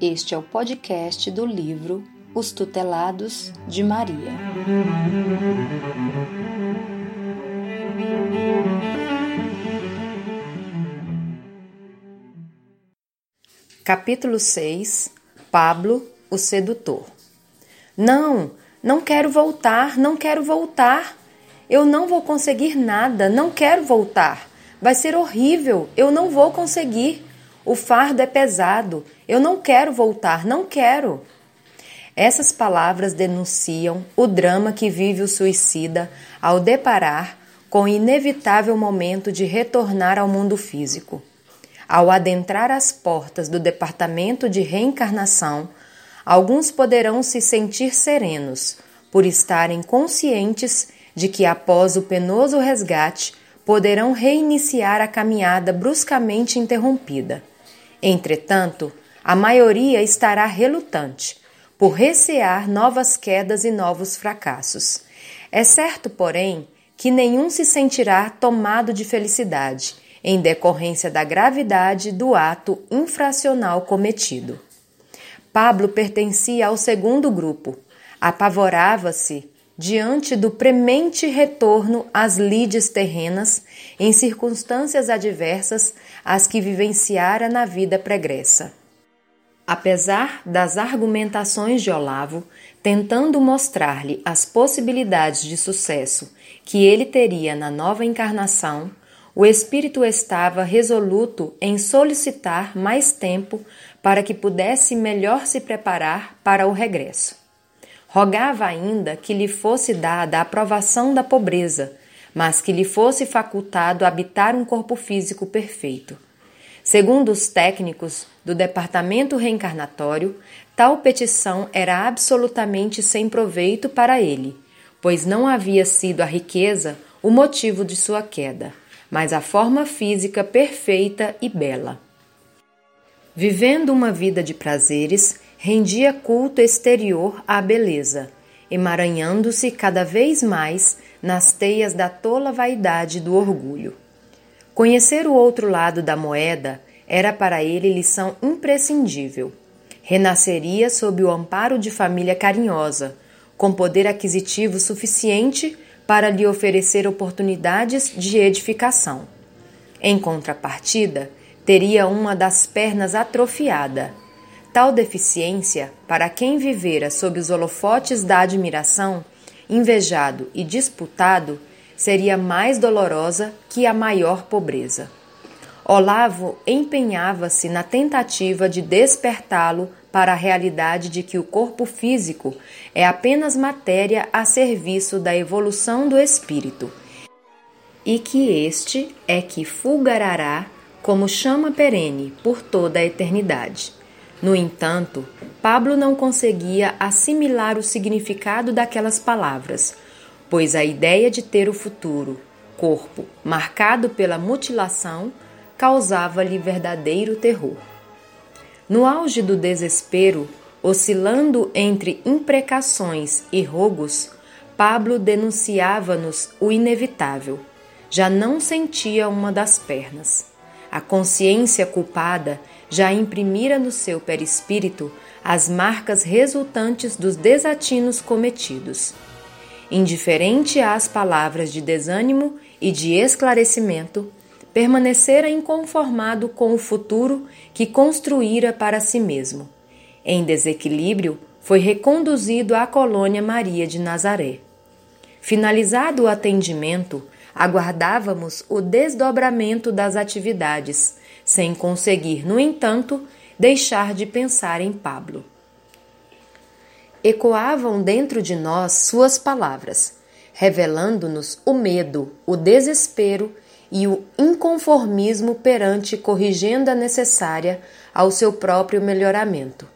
Este é o podcast do livro Os Tutelados de Maria. Capítulo 6 Pablo, o sedutor. Não, não quero voltar, não quero voltar. Eu não vou conseguir nada, não quero voltar. Vai ser horrível, eu não vou conseguir. O fardo é pesado, eu não quero voltar, não quero. Essas palavras denunciam o drama que vive o suicida ao deparar com o inevitável momento de retornar ao mundo físico. Ao adentrar as portas do departamento de reencarnação, alguns poderão se sentir serenos por estarem conscientes de que após o penoso resgate poderão reiniciar a caminhada bruscamente interrompida. Entretanto, a maioria estará relutante, por recear novas quedas e novos fracassos. É certo, porém, que nenhum se sentirá tomado de felicidade em decorrência da gravidade do ato infracional cometido. Pablo pertencia ao segundo grupo. Apavorava-se diante do premente retorno às lides terrenas em circunstâncias adversas às que vivenciara na vida pregressa. Apesar das argumentações de Olavo, tentando mostrar-lhe as possibilidades de sucesso que ele teria na nova encarnação, o espírito estava resoluto em solicitar mais tempo para que pudesse melhor se preparar para o regresso. Rogava ainda que lhe fosse dada a aprovação da pobreza, mas que lhe fosse facultado habitar um corpo físico perfeito. Segundo os técnicos do departamento reencarnatório, tal petição era absolutamente sem proveito para ele, pois não havia sido a riqueza o motivo de sua queda, mas a forma física perfeita e bela. Vivendo uma vida de prazeres, rendia culto exterior à beleza, emaranhando-se cada vez mais nas teias da tola vaidade do orgulho. Conhecer o outro lado da moeda era para ele lição imprescindível. Renasceria sob o amparo de família carinhosa, com poder aquisitivo suficiente para lhe oferecer oportunidades de edificação. Em contrapartida, teria uma das pernas atrofiada Tal deficiência, para quem vivera sob os holofotes da admiração, invejado e disputado, seria mais dolorosa que a maior pobreza. Olavo empenhava-se na tentativa de despertá-lo para a realidade de que o corpo físico é apenas matéria a serviço da evolução do espírito e que este é que fulgarará como chama perene por toda a eternidade. No entanto, Pablo não conseguia assimilar o significado daquelas palavras, pois a ideia de ter o futuro, corpo, marcado pela mutilação, causava-lhe verdadeiro terror. No auge do desespero, oscilando entre imprecações e rogos, Pablo denunciava-nos o inevitável. Já não sentia uma das pernas. A consciência culpada já imprimira no seu perispírito as marcas resultantes dos desatinos cometidos. Indiferente às palavras de desânimo e de esclarecimento, permanecera inconformado com o futuro que construíra para si mesmo. Em desequilíbrio, foi reconduzido à colônia Maria de Nazaré. Finalizado o atendimento, aguardávamos o desdobramento das atividades, sem conseguir, no entanto, deixar de pensar em Pablo. Ecoavam dentro de nós suas palavras, revelando-nos o medo, o desespero e o inconformismo perante corrigenda necessária ao seu próprio melhoramento.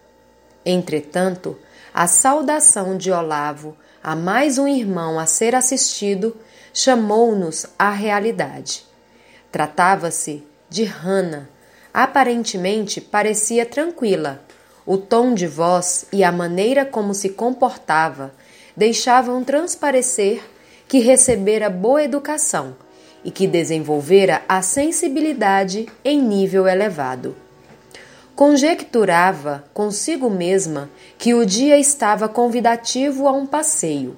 Entretanto, a saudação de Olavo a mais um irmão a ser assistido chamou-nos à realidade. Tratava-se de Hannah. Aparentemente parecia tranquila. O tom de voz e a maneira como se comportava deixavam transparecer que recebera boa educação e que desenvolvera a sensibilidade em nível elevado. Conjecturava consigo mesma que o dia estava convidativo a um passeio,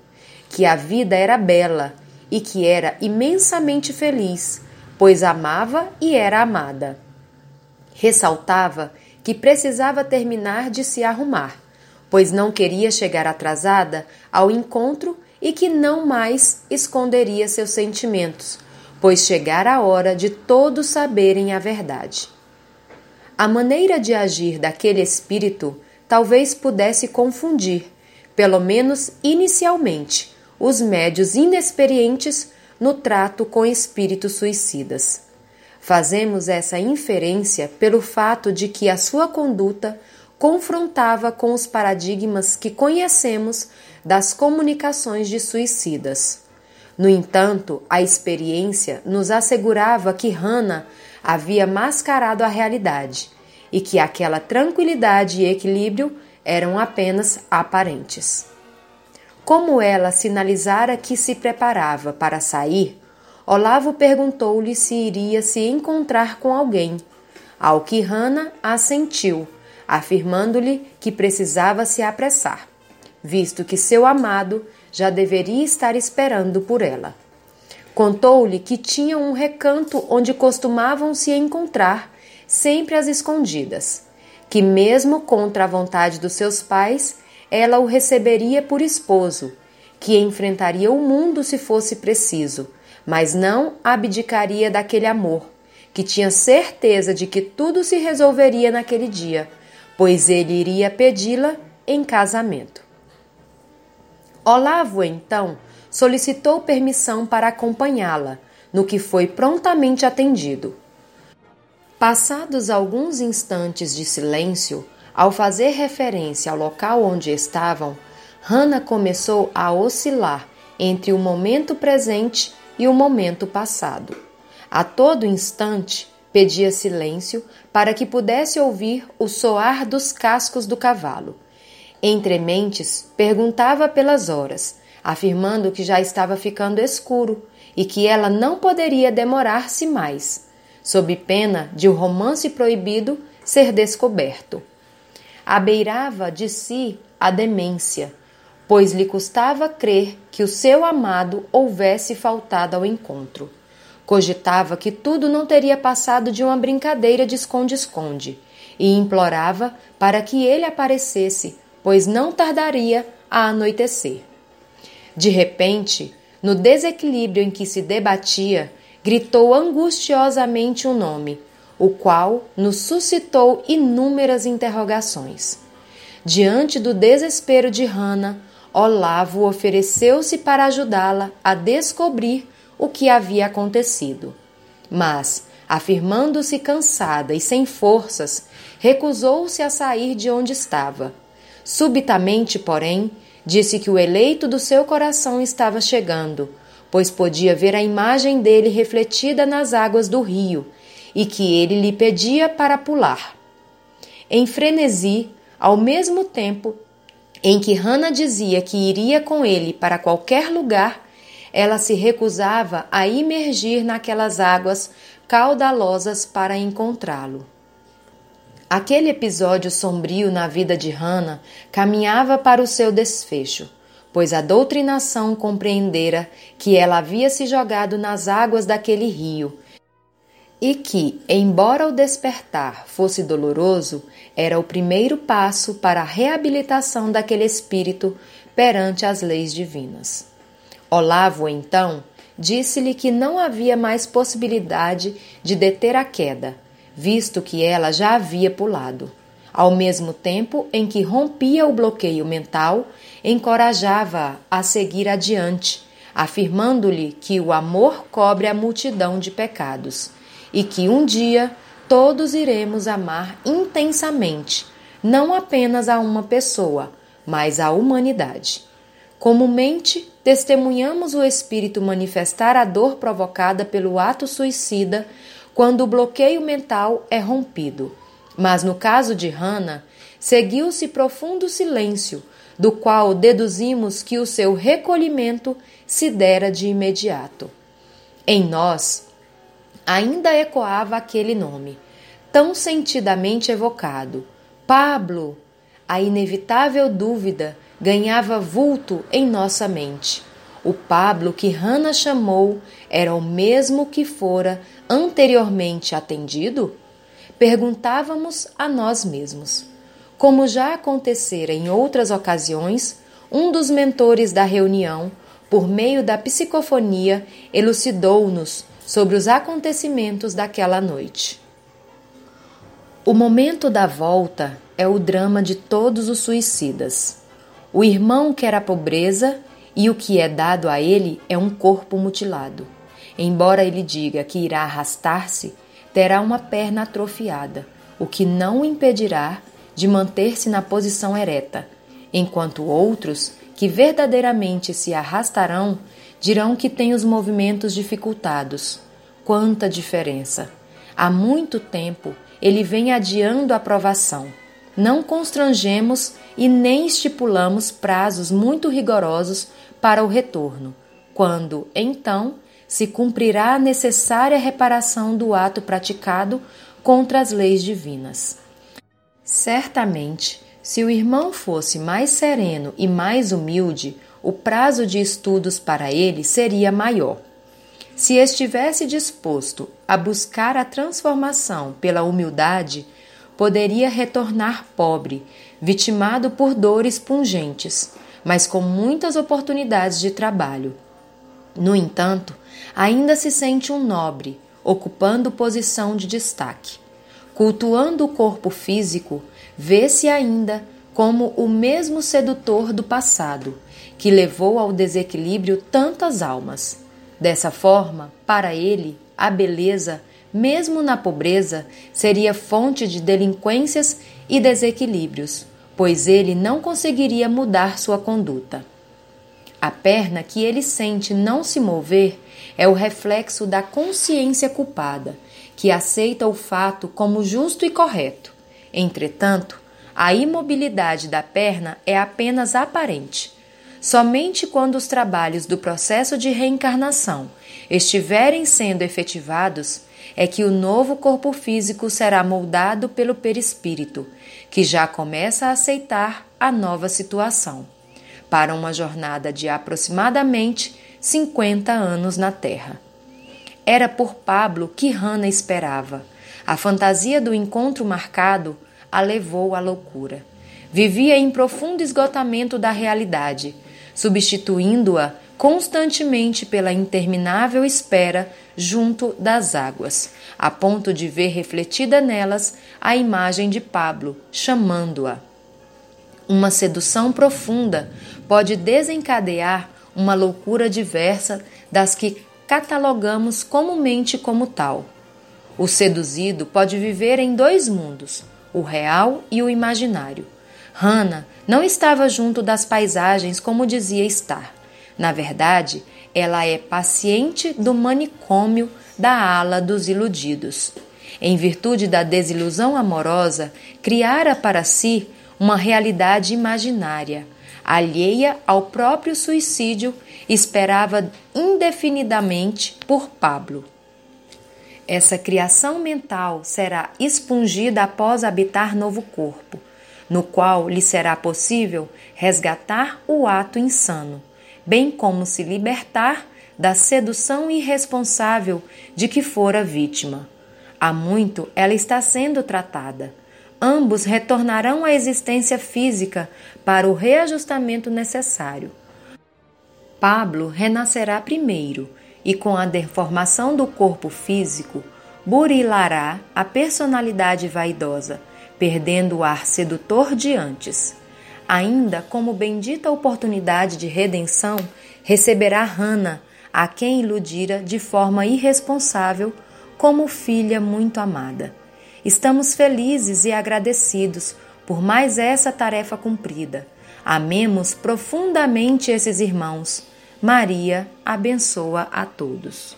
que a vida era bela e que era imensamente feliz, pois amava e era amada. Ressaltava que precisava terminar de se arrumar, pois não queria chegar atrasada ao encontro e que não mais esconderia seus sentimentos, pois chegara a hora de todos saberem a verdade. A maneira de agir daquele espírito talvez pudesse confundir, pelo menos inicialmente, os médios inexperientes no trato com espíritos suicidas. Fazemos essa inferência pelo fato de que a sua conduta confrontava com os paradigmas que conhecemos das comunicações de suicidas. No entanto, a experiência nos assegurava que Hannah havia mascarado a realidade e que aquela tranquilidade e equilíbrio eram apenas aparentes. Como ela sinalizara que se preparava para sair, Olavo perguntou-lhe se iria se encontrar com alguém, ao que Hannah assentiu, afirmando-lhe que precisava se apressar, visto que seu amado já deveria estar esperando por ela. Contou-lhe que tinha um recanto onde costumavam se encontrar, sempre às escondidas, que, mesmo contra a vontade dos seus pais, ela o receberia por esposo, que enfrentaria o mundo se fosse preciso, mas não abdicaria daquele amor, que tinha certeza de que tudo se resolveria naquele dia, pois ele iria pedi-la em casamento. Olavo, então, solicitou permissão para acompanhá-la, no que foi prontamente atendido. Passados alguns instantes de silêncio, ao fazer referência ao local onde estavam, Hannah começou a oscilar entre o momento presente e o momento passado. A todo instante pedia silêncio para que pudesse ouvir o soar dos cascos do cavalo. Entre mentes, perguntava pelas horas, afirmando que já estava ficando escuro e que ela não poderia demorar-se mais, sob pena de o romance proibido ser descoberto. Abeirava de si a demência, pois lhe custava crer que o seu amado houvesse faltado ao encontro. Cogitava que tudo não teria passado de uma brincadeira de esconde-esconde e implorava para que ele aparecesse, pois não tardaria a anoitecer. De repente, no desequilíbrio em que se debatia, gritou angustiosamente um nome, o qual nos suscitou inúmeras interrogações. Diante do desespero de Hannah, Olavo ofereceu-se para ajudá-la a descobrir o que havia acontecido. Mas, afirmando-se cansada e sem forças, recusou-se a sair de onde estava. Subitamente, porém, Disse que o eleito do seu coração estava chegando, pois podia ver a imagem dele refletida nas águas do rio e que ele lhe pedia para pular. Em frenesi, ao mesmo tempo em que Hannah dizia que iria com ele para qualquer lugar, ela se recusava a imergir naquelas águas caudalosas para encontrá-lo. Aquele episódio sombrio na vida de Hannah caminhava para o seu desfecho, pois a doutrinação compreendera que ela havia se jogado nas águas daquele rio e que, embora o despertar fosse doloroso, era o primeiro passo para a reabilitação daquele espírito perante as leis divinas. Olavo, então, disse-lhe que não havia mais possibilidade de deter a queda visto que ela já havia pulado. Ao mesmo tempo em que rompia o bloqueio mental, encorajava-a a seguir adiante, afirmando-lhe que o amor cobre a multidão de pecados e que um dia todos iremos amar intensamente, não apenas a uma pessoa, mas a humanidade. Comumente, testemunhamos o espírito manifestar a dor provocada pelo ato suicida quando o bloqueio mental é rompido. Mas no caso de Hannah, seguiu-se profundo silêncio, do qual deduzimos que o seu recolhimento se dera de imediato. Em nós, ainda ecoava aquele nome, tão sentidamente evocado: Pablo! A inevitável dúvida ganhava vulto em nossa mente. O Pablo que Hannah chamou era o mesmo que fora anteriormente atendido? Perguntávamos a nós mesmos. Como já acontecera em outras ocasiões, um dos mentores da reunião, por meio da psicofonia, elucidou-nos sobre os acontecimentos daquela noite. O momento da volta é o drama de todos os suicidas. O irmão quer a pobreza e o que é dado a ele é um corpo mutilado. Embora ele diga que irá arrastar-se, terá uma perna atrofiada, o que não o impedirá de manter-se na posição ereta, enquanto outros, que verdadeiramente se arrastarão, dirão que tem os movimentos dificultados. Quanta diferença! Há muito tempo ele vem adiando a provação. Não constrangemos e nem estipulamos prazos muito rigorosos para o retorno, quando, então, se cumprirá a necessária reparação do ato praticado contra as leis divinas. Certamente, se o irmão fosse mais sereno e mais humilde, o prazo de estudos para ele seria maior. Se estivesse disposto a buscar a transformação pela humildade, poderia retornar pobre, vitimado por dores pungentes, mas com muitas oportunidades de trabalho. No entanto, ainda se sente um nobre, ocupando posição de destaque. Cultuando o corpo físico, vê-se ainda como o mesmo sedutor do passado, que levou ao desequilíbrio tantas almas. Dessa forma, para ele, a beleza, mesmo na pobreza, seria fonte de delinquências e desequilíbrios, pois ele não conseguiria mudar sua conduta. A perna que ele sente não se mover é o reflexo da consciência culpada, que aceita o fato como justo e correto. Entretanto, a imobilidade da perna é apenas aparente Somente quando os trabalhos do processo de reencarnação estiverem sendo efetivados é que o novo corpo físico será moldado pelo perispírito, que já começa a aceitar a nova situação, para uma jornada de aproximadamente 50 anos na Terra. Era por Pablo que Hannah esperava. A fantasia do encontro marcado a levou à loucura. Vivia em profundo esgotamento da realidade substituindo-a constantemente pela interminável espera junto das águas, a ponto de ver refletida nelas a imagem de Pablo, chamando-a. Uma sedução profunda pode desencadear uma loucura diversa das que catalogamos comumente como tal. O seduzido pode viver em dois mundos, o real e o imaginário. Hannah não estava junto das paisagens como dizia estar. Na verdade, ela é paciente do manicômio da ala dos iludidos. Em virtude da desilusão amorosa, criara para si uma realidade imaginária, alheia ao próprio suicídio, esperava indefinidamente por Pablo. Essa criação mental será expungida após habitar novo corpo no qual lhe será possível resgatar o ato insano, bem como se libertar da sedução irresponsável de que fora vítima. Há muito ela está sendo tratada. Ambos retornarão à existência física para o reajustamento necessário. Pablo renascerá primeiro e, com a deformação do corpo físico, burilará a personalidade vaidosa perdendo o ar sedutor de antes. Ainda como bendita oportunidade de redenção, receberá Hana, a quem iludira de forma irresponsável, como filha muito amada. Estamos felizes e agradecidos por mais essa tarefa cumprida. Amemos profundamente esses irmãos. Maria abençoa a todos.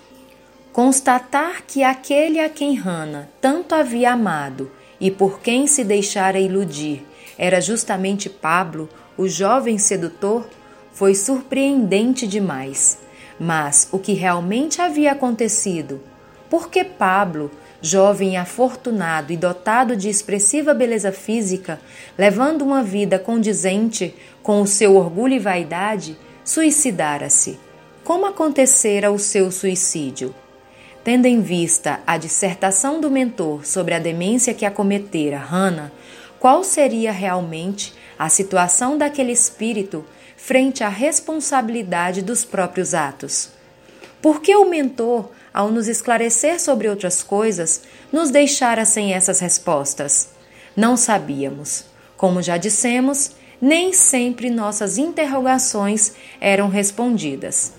Constatar que aquele a quem Hana tanto havia amado e por quem se deixara iludir era justamente Pablo, o jovem sedutor, foi surpreendente demais. Mas o que realmente havia acontecido? Por que Pablo, jovem afortunado e dotado de expressiva beleza física, levando uma vida condizente com o seu orgulho e vaidade, suicidara-se. Como acontecera o seu suicídio? Tendo em vista a dissertação do mentor sobre a demência que acometera Hannah, qual seria realmente a situação daquele espírito frente à responsabilidade dos próprios atos? Por que o mentor, ao nos esclarecer sobre outras coisas, nos deixara sem essas respostas? Não sabíamos. Como já dissemos, nem sempre nossas interrogações eram respondidas.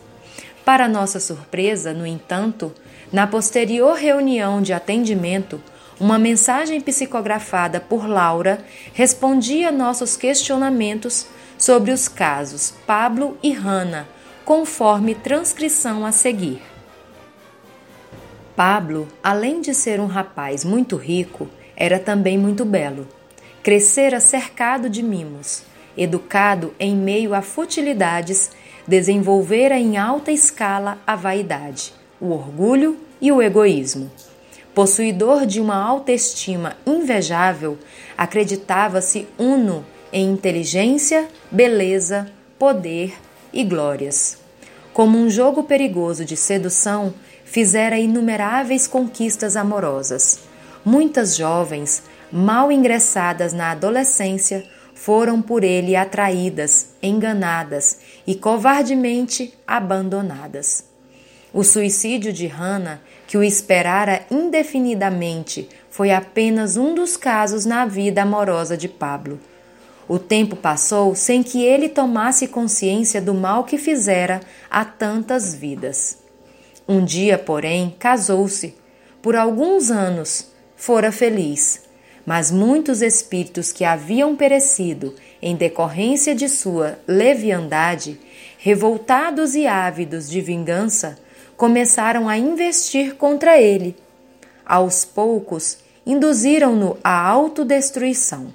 Para nossa surpresa, no entanto, na posterior reunião de atendimento, uma mensagem psicografada por Laura respondia nossos questionamentos sobre os casos Pablo e Hannah, conforme transcrição a seguir. Pablo, além de ser um rapaz muito rico, era também muito belo. Crescera cercado de mimos, educado em meio a futilidades, desenvolvera em alta escala a vaidade, o orgulho e o egoísmo. Possuidor de uma autoestima invejável, acreditava-se uno em inteligência, beleza, poder e glórias. Como um jogo perigoso de sedução, fizera inumeráveis conquistas amorosas. Muitas jovens, mal ingressadas na adolescência, foram por ele atraídas, enganadas e covardemente abandonadas. O suicídio de Hannah, que o esperara indefinidamente, foi apenas um dos casos na vida amorosa de Pablo. O tempo passou sem que ele tomasse consciência do mal que fizera a tantas vidas. Um dia, porém, casou-se. Por alguns anos fora feliz, mas muitos espíritos que haviam perecido em decorrência de sua leviandade, revoltados e ávidos de vingança, começaram a investir contra ele. Aos poucos, induziram-no à autodestruição.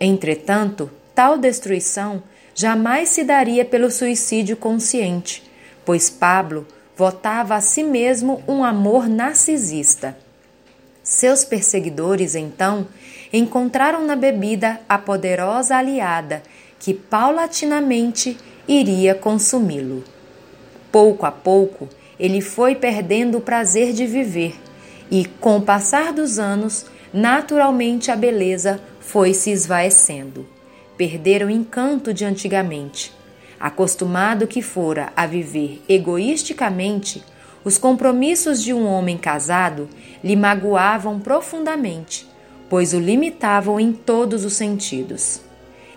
Entretanto, tal destruição jamais se daria pelo suicídio consciente, pois Pablo votava a si mesmo um amor narcisista. Seus perseguidores, então, encontraram na bebida a poderosa aliada que paulatinamente iria consumi-lo. Pouco a pouco, ele foi perdendo o prazer de viver e, com o passar dos anos, naturalmente a beleza foi se esvaecendo. Perdera o encanto de antigamente. Acostumado que fora a viver egoisticamente, os compromissos de um homem casado lhe magoavam profundamente, pois o limitavam em todos os sentidos.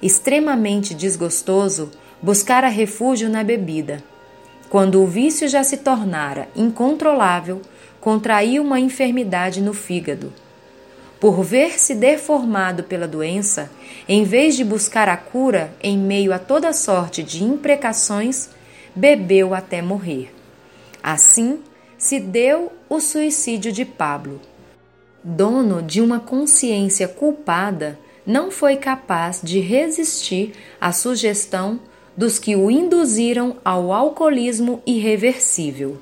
Extremamente desgostoso, buscara refúgio na bebida. Quando o vício já se tornara incontrolável, contraiu uma enfermidade no fígado. Por ver-se deformado pela doença, em vez de buscar a cura em meio a toda sorte de imprecações, bebeu até morrer. Assim se deu o suicídio de Pablo. Dono de uma consciência culpada, não foi capaz de resistir à sugestão dos que o induziram ao alcoolismo irreversível.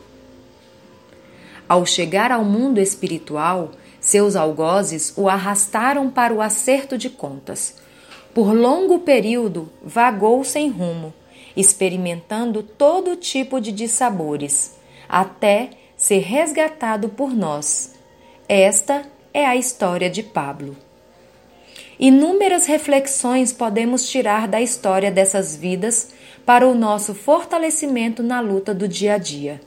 Ao chegar ao mundo espiritual, seus algozes o arrastaram para o acerto de contas. Por longo período vagou sem rumo, experimentando todo tipo de dissabores, até ser resgatado por nós. Esta é a história de Pablo. Inúmeras reflexões podemos tirar da história dessas vidas para o nosso fortalecimento na luta do dia a dia.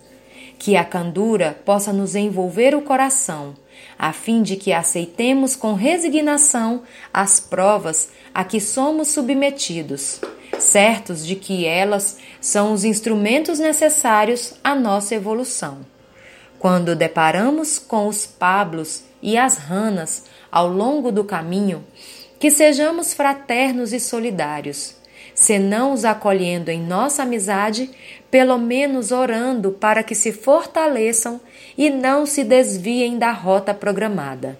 Que a candura possa nos envolver o coração, a fim de que aceitemos com resignação as provas a que somos submetidos, certos de que elas são os instrumentos necessários à nossa evolução. Quando deparamos com os Pablos e as Ranas ao longo do caminho, que sejamos fraternos e solidários, se não os acolhendo em nossa amizade, pelo menos orando para que se fortaleçam e não se desviem da rota programada.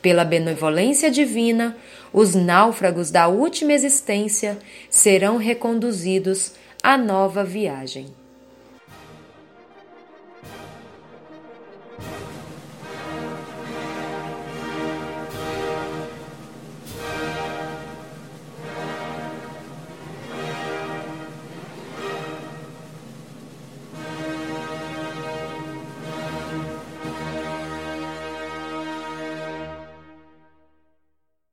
Pela benevolência divina, os náufragos da última existência serão reconduzidos à nova viagem.